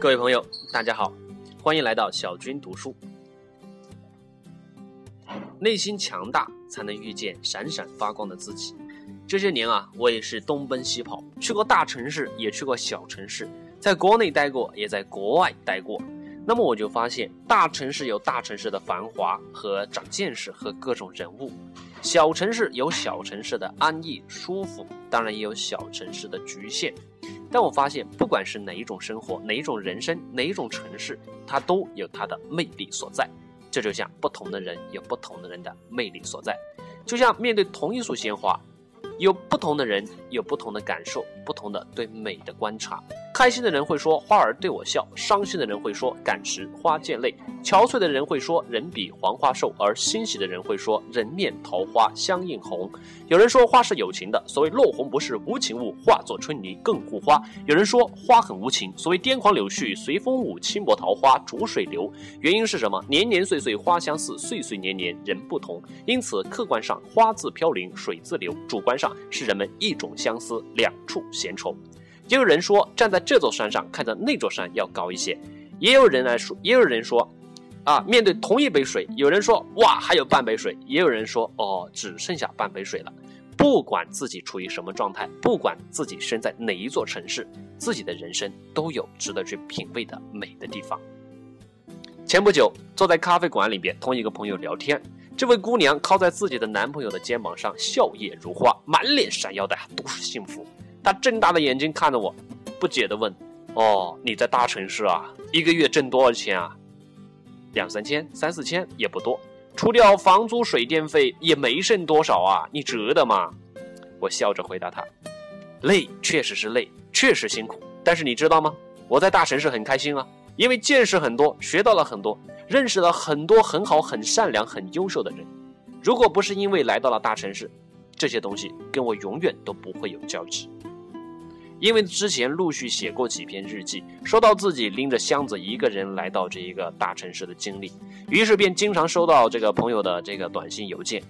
各位朋友，大家好，欢迎来到小军读书。内心强大，才能遇见闪闪发光的自己。这些年啊，我也是东奔西跑，去过大城市，也去过小城市，在国内待过，也在国外待过。那么我就发现，大城市有大城市的繁华和长见识和各种人物，小城市有小城市的安逸舒服，当然也有小城市的局限。但我发现，不管是哪一种生活，哪一种人生，哪一种城市，它都有它的魅力所在。这就像不同的人有不同的人的魅力所在，就像面对同一束鲜花。有不同的人有不同的感受，不同的对美的观察。开心的人会说花儿对我笑，伤心的人会说感时花溅泪。憔悴的人会说人比黄花瘦，而欣喜的人会说人面桃花相映红。有人说花是有情的，所谓落红不是无情物，化作春泥更护花。有人说花很无情，所谓癫狂柳絮随风舞，轻薄桃花逐水流。原因是什么？年年岁岁花相似，岁岁年年人不同。因此，客观上花自飘零水自流，主观上是人们一种相思，两处闲愁。也有人说站在这座山上看着那座山要高一些，也有人来说，也有人说。啊，面对同一杯水，有人说哇还有半杯水，也有人说哦只剩下半杯水了。不管自己处于什么状态，不管自己身在哪一座城市，自己的人生都有值得去品味的美的地方。前不久，坐在咖啡馆里边，同一个朋友聊天，这位姑娘靠在自己的男朋友的肩膀上，笑靥如花，满脸闪耀的都是幸福。他睁大了眼睛看着我，不解的问：“哦，你在大城市啊，一个月挣多少钱啊？”两三千、三四千也不多，除掉房租、水电费也没剩多少啊！你折的嘛？我笑着回答他：“累，确实是累，确实辛苦。但是你知道吗？我在大城市很开心啊，因为见识很多，学到了很多，认识了很多很好、很善良、很优秀的人。如果不是因为来到了大城市，这些东西跟我永远都不会有交集。”因为之前陆续写过几篇日记，说到自己拎着箱子一个人来到这一个大城市的经历，于是便经常收到这个朋友的这个短信邮件。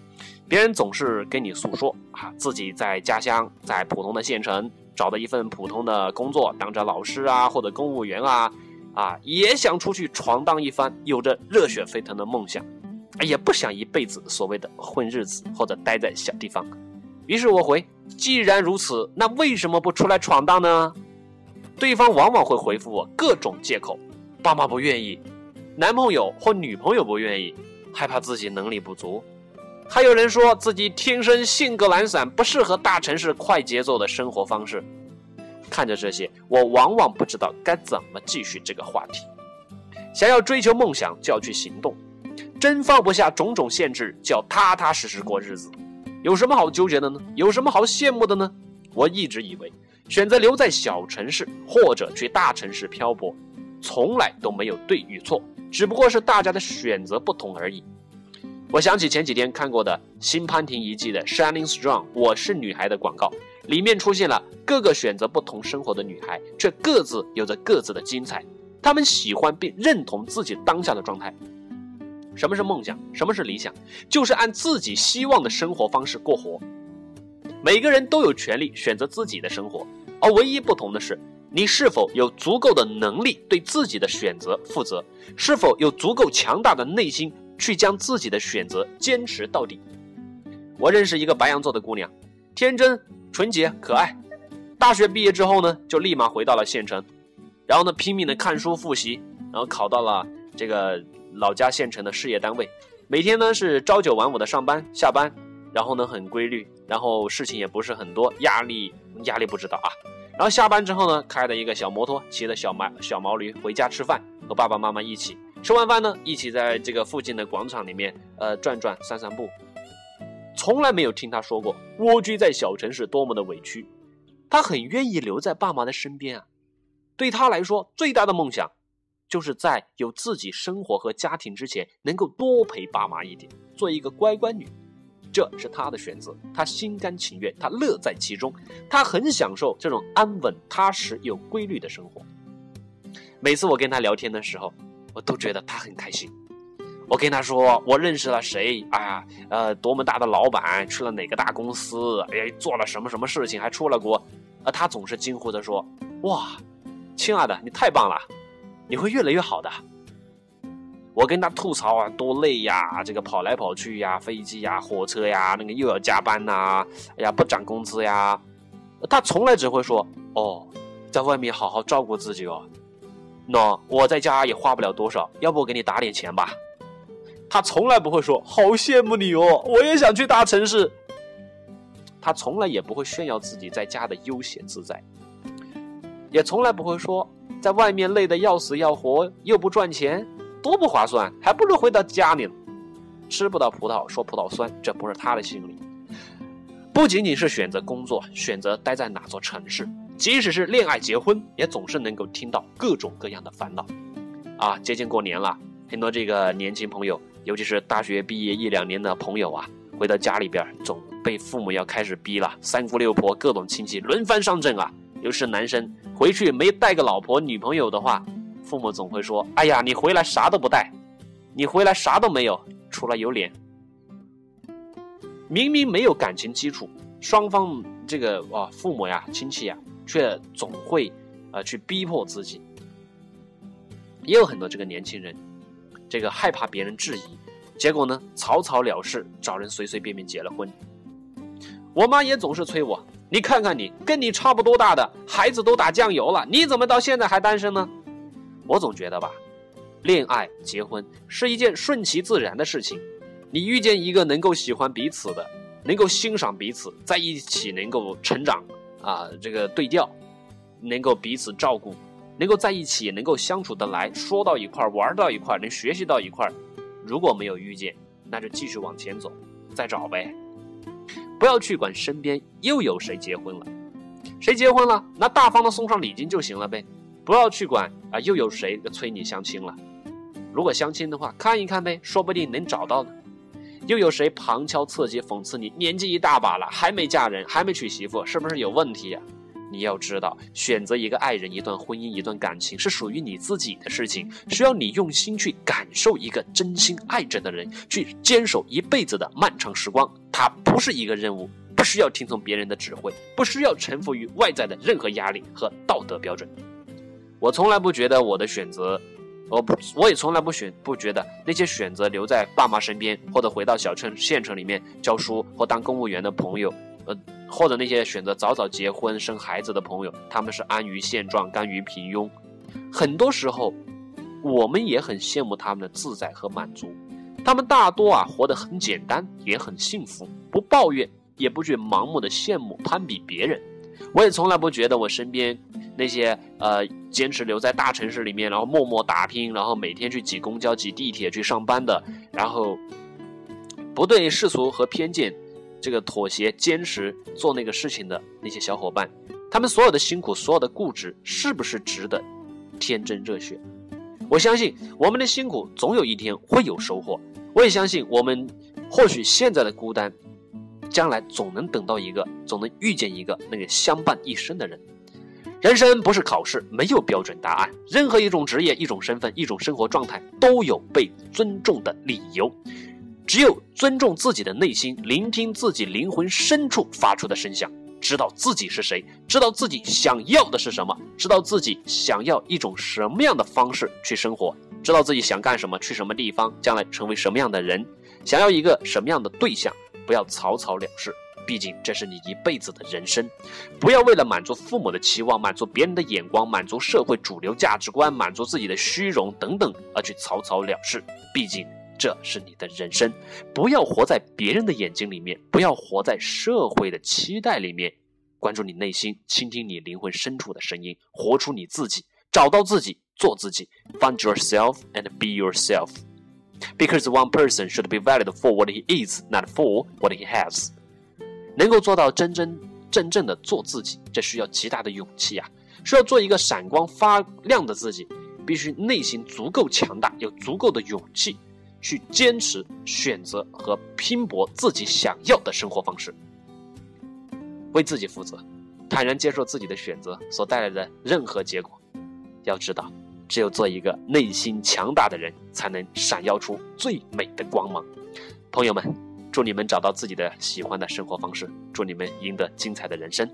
别人总是跟你诉说啊，自己在家乡，在普通的县城找到一份普通的工作，当着老师啊或者公务员啊，啊也想出去闯荡一番，有着热血沸腾的梦想，也不想一辈子所谓的混日子或者待在小地方。于是我回。既然如此，那为什么不出来闯荡呢？对方往往会回复我各种借口：爸妈不愿意，男朋友或女朋友不愿意，害怕自己能力不足。还有人说自己天生性格懒散，不适合大城市快节奏的生活方式。看着这些，我往往不知道该怎么继续这个话题。想要追求梦想，就要去行动；真放不下种种限制，就要踏踏实实过日子。有什么好纠结的呢？有什么好羡慕的呢？我一直以为，选择留在小城市或者去大城市漂泊，从来都没有对与错，只不过是大家的选择不同而已。我想起前几天看过的新潘婷一季的《Shining Strong》，我是女孩的广告，里面出现了各个选择不同生活的女孩，却各自有着各自的精彩。她们喜欢并认同自己当下的状态。什么是梦想？什么是理想？就是按自己希望的生活方式过活。每个人都有权利选择自己的生活，而唯一不同的是，你是否有足够的能力对自己的选择负责，是否有足够强大的内心去将自己的选择坚持到底。我认识一个白羊座的姑娘，天真、纯洁、可爱。大学毕业之后呢，就立马回到了县城，然后呢，拼命的看书复习，然后考到了这个。老家县城的事业单位，每天呢是朝九晚五的上班下班，然后呢很规律，然后事情也不是很多，压力压力不知道啊。然后下班之后呢，开的一个小摩托，骑的小毛小毛驴回家吃饭，和爸爸妈妈一起吃完饭呢，一起在这个附近的广场里面呃转转散散步。从来没有听他说过蜗居在小城市多么的委屈，他很愿意留在爸妈的身边啊。对他来说，最大的梦想。就是在有自己生活和家庭之前，能够多陪爸妈一点，做一个乖乖女，这是她的选择，她心甘情愿，她乐在其中，她很享受这种安稳、踏实、有规律的生活。每次我跟她聊天的时候，我都觉得她很开心。我跟她说我认识了谁，哎呀，呃，多么大的老板，去了哪个大公司，哎，做了什么什么事情，还出了国，啊，她总是惊呼地说：“哇，亲爱的，你太棒了。”你会越来越好的。我跟他吐槽啊，多累呀，这个跑来跑去呀，飞机呀，火车呀，那个又要加班呐，哎呀，不涨工资呀。他从来只会说：“哦，在外面好好照顾自己哦。”那我在家也花不了多少，要不我给你打点钱吧？他从来不会说：“好羡慕你哦，我也想去大城市。”他从来也不会炫耀自己在家的悠闲自在，也从来不会说在外面累得要死要活又不赚钱。多不划算，还不如回到家里呢。吃不到葡萄说葡萄酸，这不是他的心理。不仅仅是选择工作，选择待在哪座城市，即使是恋爱结婚，也总是能够听到各种各样的烦恼。啊，接近过年了，很多这个年轻朋友，尤其是大学毕业一两年的朋友啊，回到家里边总被父母要开始逼了，三姑六婆各种亲戚轮番上阵啊。尤其是男生回去没带个老婆女朋友的话。父母总会说：“哎呀，你回来啥都不带，你回来啥都没有，除了有脸。明明没有感情基础，双方这个啊父母呀亲戚呀，却总会啊去逼迫自己。也有很多这个年轻人，这个害怕别人质疑，结果呢草草了事，找人随随便便结了婚。我妈也总是催我：你看看你，跟你差不多大的孩子都打酱油了，你怎么到现在还单身呢？”我总觉得吧，恋爱结婚是一件顺其自然的事情。你遇见一个能够喜欢彼此的，能够欣赏彼此，在一起能够成长啊，这个对调，能够彼此照顾，能够在一起能够相处得来，说到一块儿，玩到一块儿，能学习到一块儿。如果没有遇见，那就继续往前走，再找呗。不要去管身边又有谁结婚了，谁结婚了，那大方的送上礼金就行了呗。不要去管啊，又有谁催你相亲了？如果相亲的话，看一看呗，说不定能找到呢。又有谁旁敲侧击讽刺你？年纪一大把了，还没嫁人，还没娶媳妇，是不是有问题呀？你要知道，选择一个爱人、一段婚姻、一段感情，是属于你自己的事情，需要你用心去感受一个真心爱着的人，去坚守一辈子的漫长时光。它不是一个任务，不需要听从别人的指挥，不需要臣服于外在的任何压力和道德标准。我从来不觉得我的选择，我不，我也从来不选，不觉得那些选择留在爸妈身边，或者回到小城、县城里面教书或当公务员的朋友，呃，或者那些选择早早结婚生孩子的朋友，他们是安于现状、甘于平庸。很多时候，我们也很羡慕他们的自在和满足。他们大多啊，活得很简单，也很幸福，不抱怨，也不去盲目的羡慕、攀比别人。我也从来不觉得我身边。那些呃坚持留在大城市里面，然后默默打拼，然后每天去挤公交、挤地铁去上班的，然后不对世俗和偏见这个妥协、坚持做那个事情的那些小伙伴，他们所有的辛苦、所有的固执，是不是值得天真热血？我相信我们的辛苦总有一天会有收获。我也相信我们或许现在的孤单，将来总能等到一个，总能遇见一个那个相伴一生的人。人生不是考试，没有标准答案。任何一种职业、一种身份、一种生活状态，都有被尊重的理由。只有尊重自己的内心，聆听自己灵魂深处发出的声响，知道自己是谁，知道自己想要的是什么，知道自己想要一种什么样的方式去生活，知道自己想干什么，去什么地方，将来成为什么样的人，想要一个什么样的对象，不要草草了事。毕竟这是你一辈子的人生，不要为了满足父母的期望、满足别人的眼光、满足社会主流价值观、满足自己的虚荣等等而去草草了事。毕竟这是你的人生，不要活在别人的眼睛里面，不要活在社会的期待里面。关注你内心，倾听你灵魂深处的声音，活出你自己，找到自己，做自己。Find yourself and be yourself. Because one person should be valued for what he is, not for what he has. 能够做到真真正正的做自己，这需要极大的勇气啊！需要做一个闪光发亮的自己，必须内心足够强大，有足够的勇气去坚持、选择和拼搏自己想要的生活方式，为自己负责，坦然接受自己的选择所带来的任何结果。要知道，只有做一个内心强大的人，才能闪耀出最美的光芒。朋友们。祝你们找到自己的喜欢的生活方式，祝你们赢得精彩的人生。